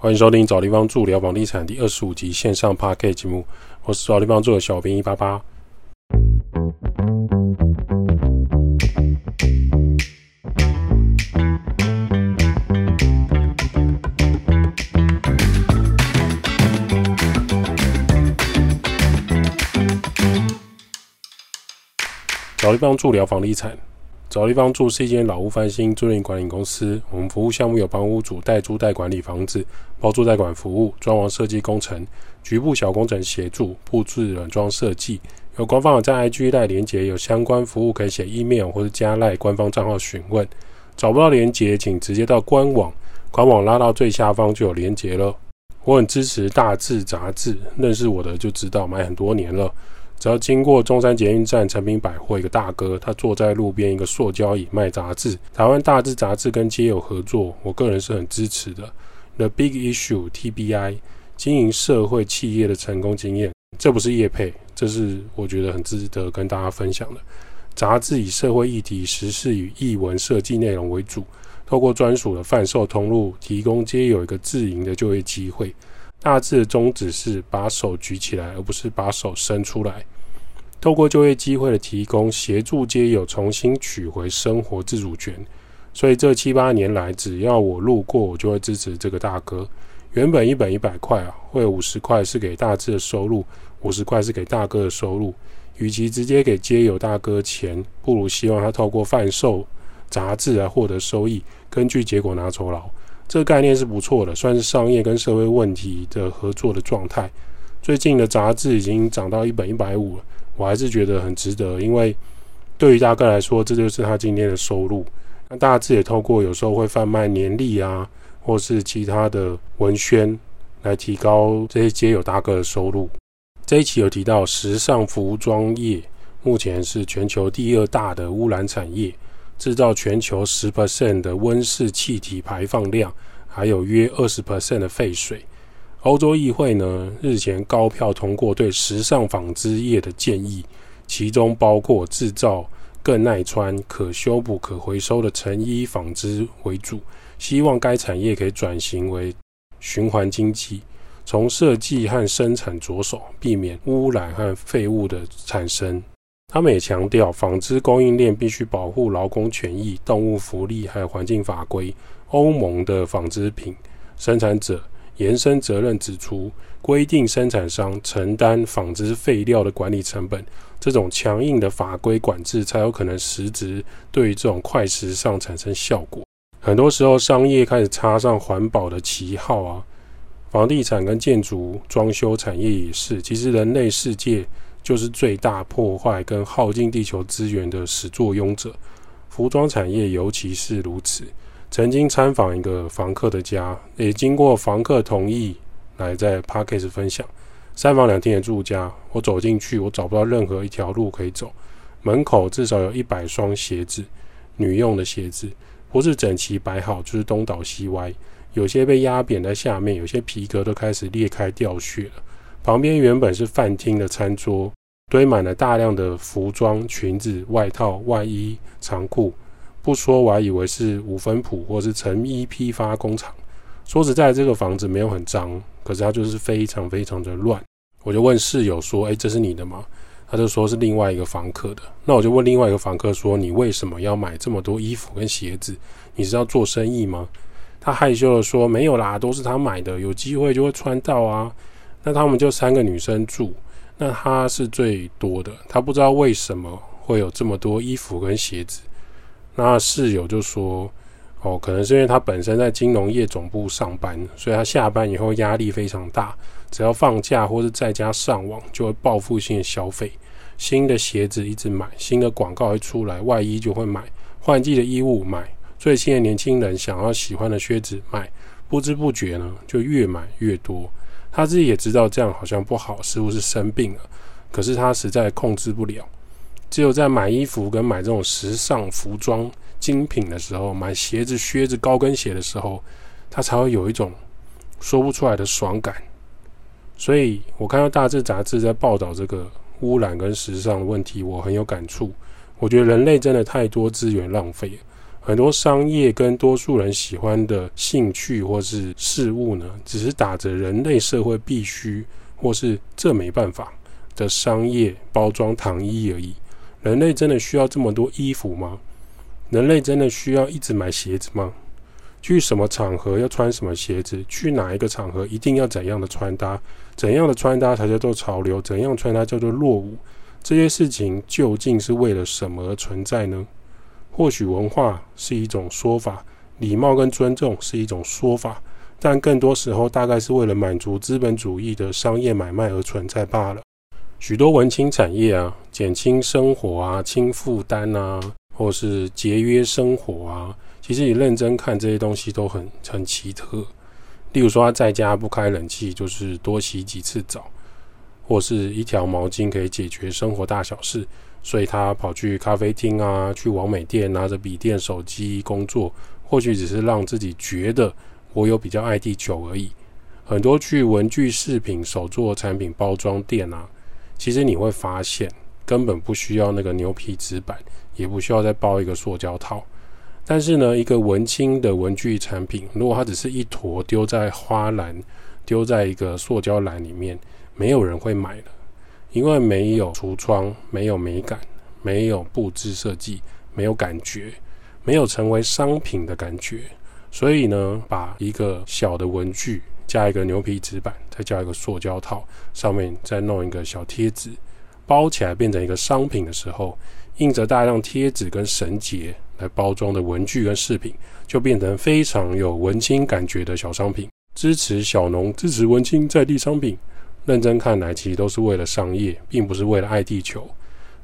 欢迎收听找地方住聊房地产第二十五集线上 p a r k 节目，我是找地方住的小编一八八。找地方住聊房地产。找地方住是一间老屋翻新租赁管理公司。我们服务项目有帮屋主代租代管理房子、包租代管服务、装潢设计工程、局部小工程协助、布置软装设计。有官方在 IG 带连接，有相关服务可以写 email 或者加赖官方账号询问。找不到连接，请直接到官网，官网拉到最下方就有连接了。我很支持大字杂志，认识我的就知道，买很多年了。只要经过中山捷运站成品百货，一个大哥，他坐在路边一个塑胶椅卖杂志。台湾大志杂志跟街友合作，我个人是很支持的。The Big Issue TBI 经营社会企业的成功经验，这不是业配，这是我觉得很值得跟大家分享的。杂志以社会议题、时事与译文设计内容为主，透过专属的贩售通路，提供街友一个自营的就业机会。大致的宗旨是把手举起来，而不是把手伸出来。透过就业机会的提供，协助街友重新取回生活自主权。所以这七八年来，只要我路过，我就会支持这个大哥。原本一本一百块啊，会五十块是给大致的收入，五十块是给大哥的收入。与其直接给街友大哥钱，不如希望他透过贩售杂志来获得收益，根据结果拿酬劳。这个概念是不错的，算是商业跟社会问题的合作的状态。最近的杂志已经涨到一本一百五了，我还是觉得很值得，因为对于大哥来说，这就是他今天的收入。那大致也透过有时候会贩卖年历啊，或是其他的文宣，来提高这些街友大哥的收入。这一期有提到，时尚服装业目前是全球第二大的污染产业。制造全球十 percent 的温室气体排放量，还有约二十 percent 的废水。欧洲议会呢日前高票通过对时尚纺织业的建议，其中包括制造更耐穿、可修补、可回收的成衣纺织为主，希望该产业可以转型为循环经济，从设计和生产着手，避免污染和废物的产生。他们也强调，纺织供应链必须保护劳工权益、动物福利还有环境法规。欧盟的纺织品生产者延伸责任指出，规定生产商承担纺织废料的管理成本。这种强硬的法规管制，才有可能实质对于这种快时尚产生效果。很多时候，商业开始插上环保的旗号啊，房地产跟建筑装修产业也是。其实，人类世界。就是最大破坏跟耗尽地球资源的始作俑者，服装产业尤其是如此。曾经参访一个房客的家，也经过房客同意来在 p a r k a s 分享三房两厅的住家。我走进去，我找不到任何一条路可以走。门口至少有一百双鞋子，女用的鞋子，不是整齐摆好，就是东倒西歪，有些被压扁在下面，有些皮革都开始裂开掉屑了。旁边原本是饭厅的餐桌。堆满了大量的服装、裙子、外套、外衣、长裤，不说我还以为是五分铺或是成衣批发工厂。说实在，这个房子没有很脏，可是它就是非常非常的乱。我就问室友说：“哎，这是你的吗？”他就说是另外一个房客的。那我就问另外一个房客说：“你为什么要买这么多衣服跟鞋子？你是要做生意吗？”他害羞的说：“没有啦，都是他买的，有机会就会穿到啊。”那他们就三个女生住。那他是最多的，他不知道为什么会有这么多衣服跟鞋子。那室友就说：“哦，可能是因为他本身在金融业总部上班，所以他下班以后压力非常大，只要放假或是在家上网，就会报复性消费。新的鞋子一直买，新的广告一出来，外衣就会买，换季的衣物买，最新的年轻人想要喜欢的靴子买，不知不觉呢，就越买越多。”他自己也知道这样好像不好，似乎是生病了。可是他实在控制不了。只有在买衣服跟买这种时尚服装精品的时候，买鞋子、靴子、高跟鞋的时候，他才会有一种说不出来的爽感。所以我看到大志杂志在报道这个污染跟时尚问题，我很有感触。我觉得人类真的太多资源浪费了。很多商业跟多数人喜欢的兴趣或是事物呢，只是打着人类社会必须或是这没办法的商业包装糖衣而已。人类真的需要这么多衣服吗？人类真的需要一直买鞋子吗？去什么场合要穿什么鞋子？去哪一个场合一定要怎样的穿搭？怎样的穿搭才叫做潮流？怎样穿搭叫做落伍？这些事情究竟是为了什么而存在呢？或许文化是一种说法，礼貌跟尊重是一种说法，但更多时候大概是为了满足资本主义的商业买卖而存在罢了。许多文青产业啊，减轻生活啊，轻负担啊，或是节约生活啊，其实你认真看这些东西都很很奇特。例如说，他在家不开冷气，就是多洗几次澡，或是一条毛巾可以解决生活大小事。所以他跑去咖啡厅啊，去网美店拿着笔电、手机工作，或许只是让自己觉得我有比较爱地球而已。很多去文具、饰品、手作产品包装店啊，其实你会发现根本不需要那个牛皮纸板，也不需要再包一个塑胶套。但是呢，一个文青的文具产品，如果它只是一坨丢在花篮、丢在一个塑胶篮里面，没有人会买的。因为没有橱窗，没有美感，没有布置设计，没有感觉，没有成为商品的感觉，所以呢，把一个小的文具加一个牛皮纸板，再加一个塑胶套，上面再弄一个小贴纸，包起来变成一个商品的时候，印着大量贴纸跟绳结来包装的文具跟饰品，就变成非常有文青感觉的小商品。支持小农，支持文青在地商品。认真看来，其实都是为了商业，并不是为了爱地球。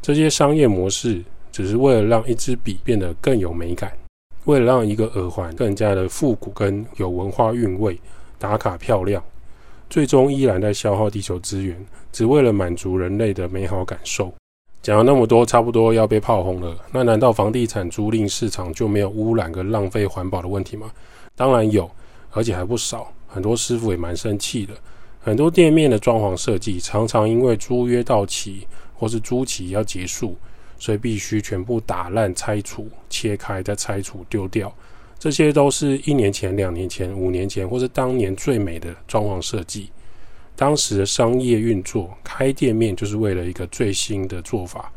这些商业模式只是为了让一支笔变得更有美感，为了让一个耳环更加的复古跟有文化韵味，打卡漂亮，最终依然在消耗地球资源，只为了满足人类的美好感受。讲了那么多，差不多要被炮轰了。那难道房地产租赁市场就没有污染跟浪费环保的问题吗？当然有，而且还不少。很多师傅也蛮生气的。很多店面的装潢设计常常因为租约到期或是租期要结束，所以必须全部打烂、拆除、切开再拆除丢掉。这些都是一年前、两年前、五年前或是当年最美的装潢设计。当时的商业运作，开店面就是为了一个最新的做法：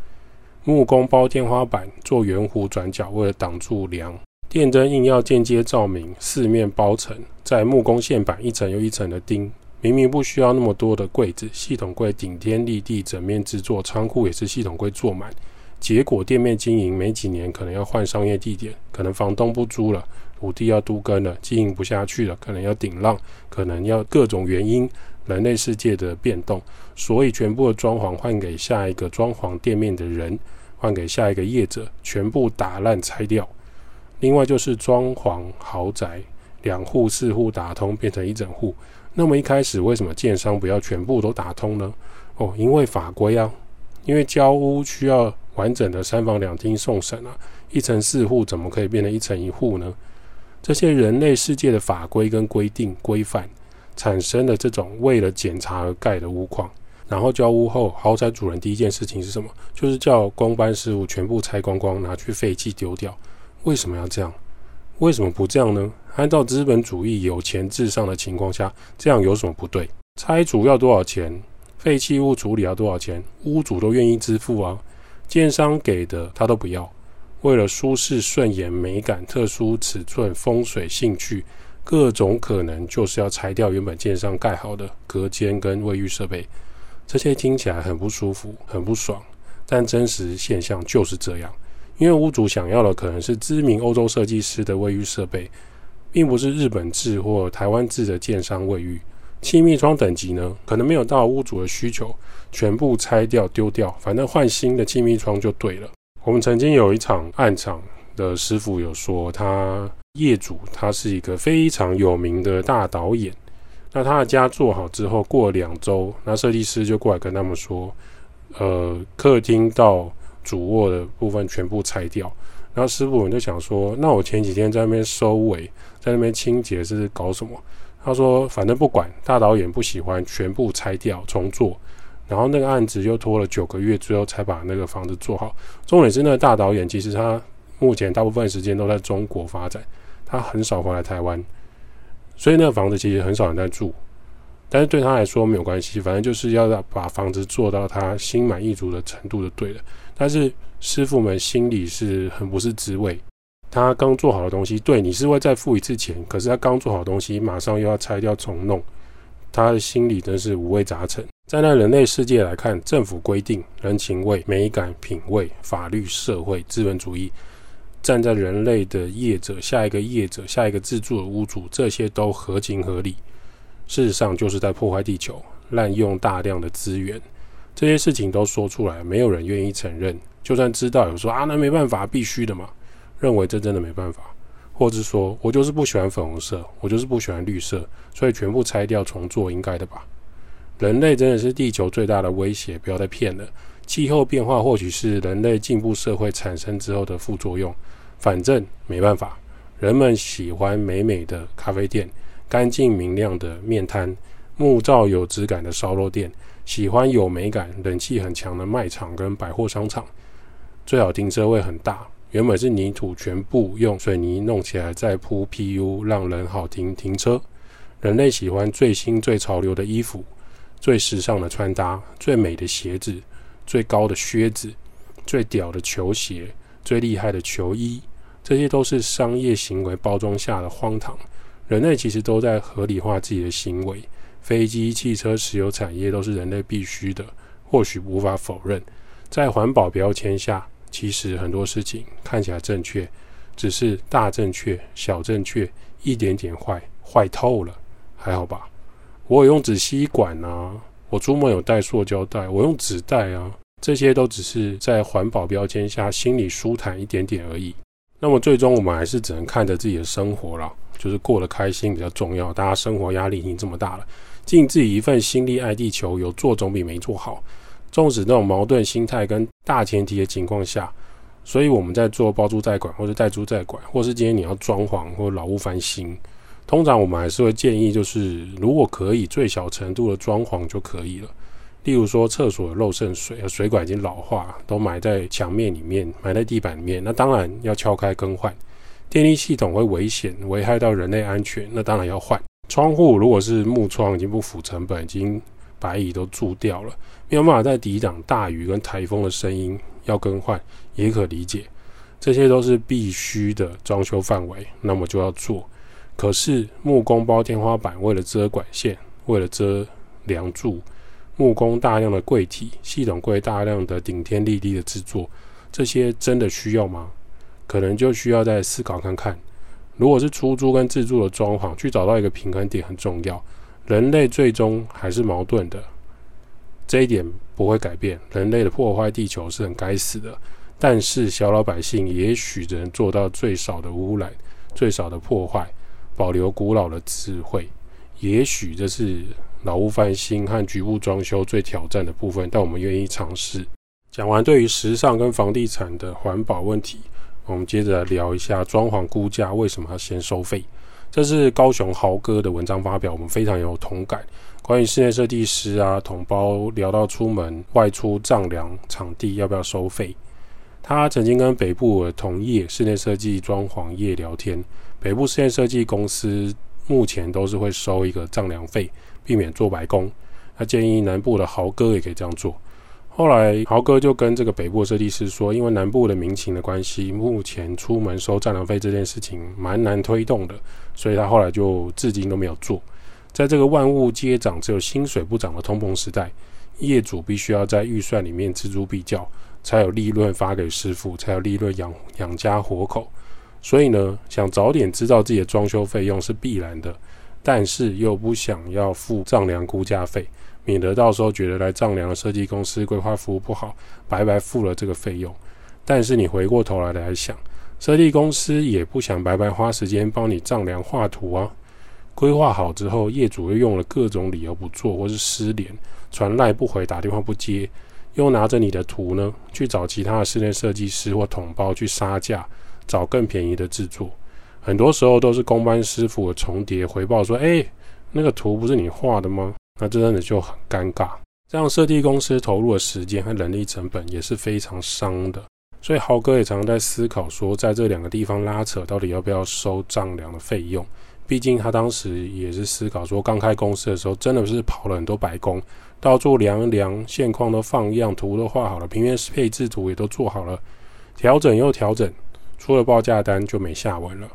木工包天花板，做圆弧转角，为了挡住梁；电灯硬要间接照明，四面包层，在木工线板一层又一层的钉。明明不需要那么多的柜子，系统柜顶天立地，整面制作，仓库也是系统柜坐满。结果店面经营没几年，可能要换商业地点，可能房东不租了，土地要都更了，经营不下去了，可能要顶浪，可能要各种原因，人类世界的变动，所以全部的装潢换给下一个装潢店面的人，换给下一个业者，全部打烂拆掉。另外就是装潢豪宅，两户四户打通变成一整户。那么一开始为什么建商不要全部都打通呢？哦，因为法规啊，因为交屋需要完整的三房两厅送审啊，一层四户怎么可以变成一层一户呢？这些人类世界的法规跟规定规范，产生了这种为了检查而盖的屋况，然后交屋后，豪宅主人第一件事情是什么？就是叫公班师傅全部拆光光，拿去废弃丢掉。为什么要这样？为什么不这样呢？按照资本主义有钱至上的情况下，这样有什么不对？拆除要多少钱？废弃物处理要多少钱？屋主都愿意支付啊，建商给的他都不要。为了舒适、顺眼、美感、特殊尺寸、风水、兴趣，各种可能就是要拆掉原本建商盖好的隔间跟卫浴设备。这些听起来很不舒服、很不爽，但真实现象就是这样。因为屋主想要的可能是知名欧洲设计师的卫浴设备，并不是日本制或台湾制的建商卫浴。气密窗等级呢，可能没有到屋主的需求，全部拆掉丢掉，反正换新的气密窗就对了。我们曾经有一场暗场的师傅有说，他业主他是一个非常有名的大导演，那他的家做好之后，过两周，那设计师就过来跟他们说，呃，客厅到。主卧的部分全部拆掉，然后师傅我就想说，那我前几天在那边收尾，在那边清洁是搞什么？他说反正不管，大导演不喜欢，全部拆掉重做。然后那个案子又拖了九个月，最后才把那个房子做好。重点是那个大导演其实他目前大部分时间都在中国发展，他很少回来台湾，所以那个房子其实很少人在住。但是对他来说没有关系，反正就是要把房子做到他心满意足的程度就对了。但是师傅们心里是很不是滋味，他刚做好的东西，对你是会再付一次钱，可是他刚做好的东西，马上又要拆掉重弄，他的心里真是五味杂陈。站在人类世界来看，政府规定、人情味、美感、品味、法律、社会、资本主义，站在人类的业者、下一个业者、下一个自住的屋主，这些都合情合理。事实上，就是在破坏地球，滥用大量的资源。这些事情都说出来，没有人愿意承认。就算知道，有说啊，那没办法，必须的嘛。认为这真的没办法，或者说我就是不喜欢粉红色，我就是不喜欢绿色，所以全部拆掉重做，应该的吧？人类真的是地球最大的威胁，不要再骗了。气候变化或许是人类进步社会产生之后的副作用，反正没办法。人们喜欢美美的咖啡店。干净明亮的面摊，木造有质感的烧肉店，喜欢有美感、冷气很强的卖场跟百货商场，最好停车位很大。原本是泥土，全部用水泥弄起来，再铺 PU，让人好停停车。人类喜欢最新最潮流的衣服，最时尚的穿搭，最美的鞋子，最高的靴子，最屌的球鞋，最厉害的球衣，这些都是商业行为包装下的荒唐。人类其实都在合理化自己的行为，飞机、汽车、石油产业都是人类必须的，或许无法否认。在环保标签下，其实很多事情看起来正确，只是大正确、小正确，一点点坏，坏透了，还好吧？我有用纸吸管啊，我出门有带塑胶袋，我用纸袋啊，这些都只是在环保标签下心里舒坦一点点而已。那么最终我们还是只能看着自己的生活了。就是过得开心比较重要，大家生活压力已经这么大了，尽自己一份心力爱地球，有做总比没做好。纵使那种矛盾心态跟大前提的情况下，所以我们在做包租代管或者代租代管，或是今天你要装潢或老屋翻新，通常我们还是会建议，就是如果可以最小程度的装潢就可以了。例如说厕所漏渗水，水管已经老化，都埋在墙面里面，埋在地板里面，那当然要敲开更换。电力系统会危险，危害到人类安全，那当然要换。窗户如果是木窗，已经不符成本，已经白蚁都蛀掉了，没有办法再抵挡大雨跟台风的声音，要更换也可理解。这些都是必须的装修范围，那么就要做。可是木工包天花板，为了遮管线，为了遮梁柱，木工大量的柜体、系统柜大量的顶天立地的制作，这些真的需要吗？可能就需要再思考看看，如果是出租跟自住的装潢，去找到一个平衡点很重要。人类最终还是矛盾的，这一点不会改变。人类的破坏地球是很该死的，但是小老百姓也许只能做到最少的污染、最少的破坏，保留古老的智慧。也许这是老屋翻新和局部装修最挑战的部分，但我们愿意尝试。讲完对于时尚跟房地产的环保问题。我们接着来聊一下装潢估价为什么要先收费？这是高雄豪哥的文章发表，我们非常有同感。关于室内设计师啊，同胞聊到出门外出丈量场地要不要收费，他曾经跟北部同业室内设计装潢业聊天，北部室内设计公司目前都是会收一个丈量费，避免做白工。他建议南部的豪哥也可以这样做。后来豪哥就跟这个北部设计师说，因为南部的民情的关系，目前出门收丈量费这件事情蛮难推动的，所以他后来就至今都没有做。在这个万物皆涨，只有薪水不涨的通膨时代，业主必须要在预算里面锱铢必较，才有利润发给师傅，才有利润养养家活口。所以呢，想早点知道自己的装修费用是必然的，但是又不想要付丈量估价费。免得到时候觉得来丈量的设计公司规划服务不好，白白付了这个费用。但是你回过头来来想，设计公司也不想白白花时间帮你丈量画图啊。规划好之后，业主又用了各种理由不做，或是失联、传赖不回、打电话不接，又拿着你的图呢去找其他的室内设计师或统包去杀价，找更便宜的制作。很多时候都是工班师傅的重叠回报说：“哎，那个图不是你画的吗？”那这真的就很尴尬，这样设计公司投入的时间和人力成本也是非常伤的。所以豪哥也常常在思考说，在这两个地方拉扯，到底要不要收丈量的费用？毕竟他当时也是思考说，刚开公司的时候，真的是跑了很多白工，到处量量现况都放样，图都画好了，平面配置图也都做好了，调整又调整，出了报价单就没下文了。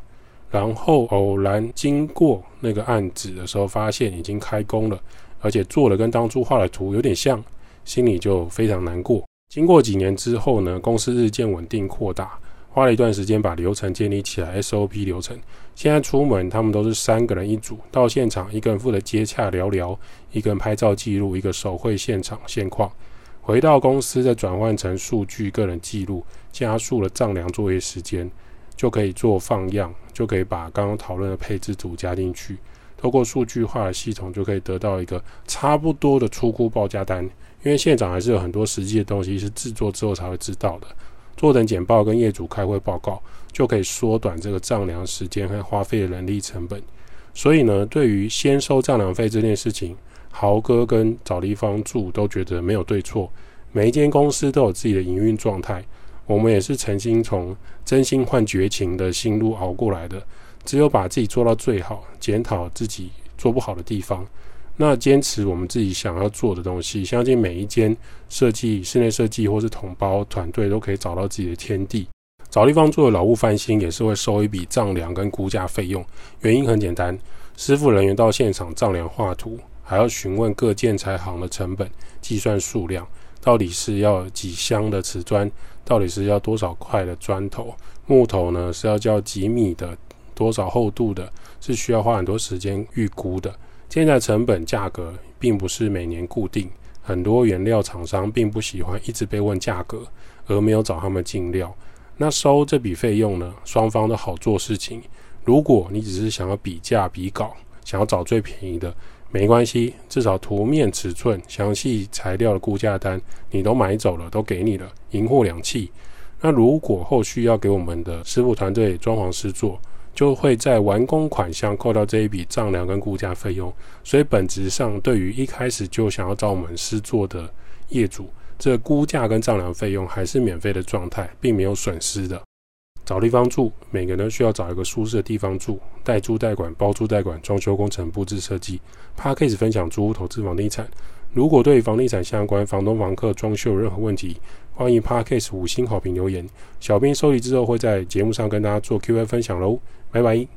然后偶然经过那个案子的时候，发现已经开工了，而且做的跟当初画的图有点像，心里就非常难过。经过几年之后呢，公司日渐稳定扩大。花了一段时间把流程建立起来，SOP 流程。现在出门，他们都是三个人一组，到现场一个人负责接洽聊聊，一个人拍照记录，一个手绘现场现况。回到公司再转换成数据个人记录，加速了丈量作业时间，就可以做放样，就可以把刚刚讨论的配置图加进去。透过数据化的系统，就可以得到一个差不多的出估报价单。因为现场还是有很多实际的东西是制作之后才会知道的。做成简报跟业主开会报告，就可以缩短这个丈量时间和花费的人力成本。所以呢，对于先收丈量费这件事情，豪哥跟找地方住都觉得没有对错。每一间公司都有自己的营运状态，我们也是曾经从真心换绝情的心路熬过来的。只有把自己做到最好，检讨自己做不好的地方。那坚持我们自己想要做的东西，相信每一间设计、室内设计或是统包团队都可以找到自己的天地。找地方做的老物翻新也是会收一笔丈量跟估价费用，原因很简单，师傅人员到现场丈量画图，还要询问各建材行的成本，计算数量，到底是要几箱的瓷砖，到底是要多少块的砖头，木头呢是要交几米的，多少厚度的，是需要花很多时间预估的。现在成本价格并不是每年固定，很多原料厂商并不喜欢一直被问价格，而没有找他们进料。那收这笔费用呢？双方都好做事情。如果你只是想要比价比稿，想要找最便宜的，没关系，至少图面尺寸、详细材料的估价单你都买走了，都给你了，银货两讫。那如果后续要给我们的师傅团队装潢师做，就会在完工款项扣掉这一笔丈量跟估价费用，所以本质上对于一开始就想要找我们师做的业主，这估价跟丈量费用还是免费的状态，并没有损失的。找地方住，每个人需要找一个舒适的地方住，代租代管、包租代管、装修工程、布置设计。p a r k a s 分享租屋投资房地产，如果对房地产相关、房东房客装修有任何问题，欢迎 p a r k a s 五星好评留言，小编收集之后会在节目上跟大家做 Q&A 分享喽。拜拜。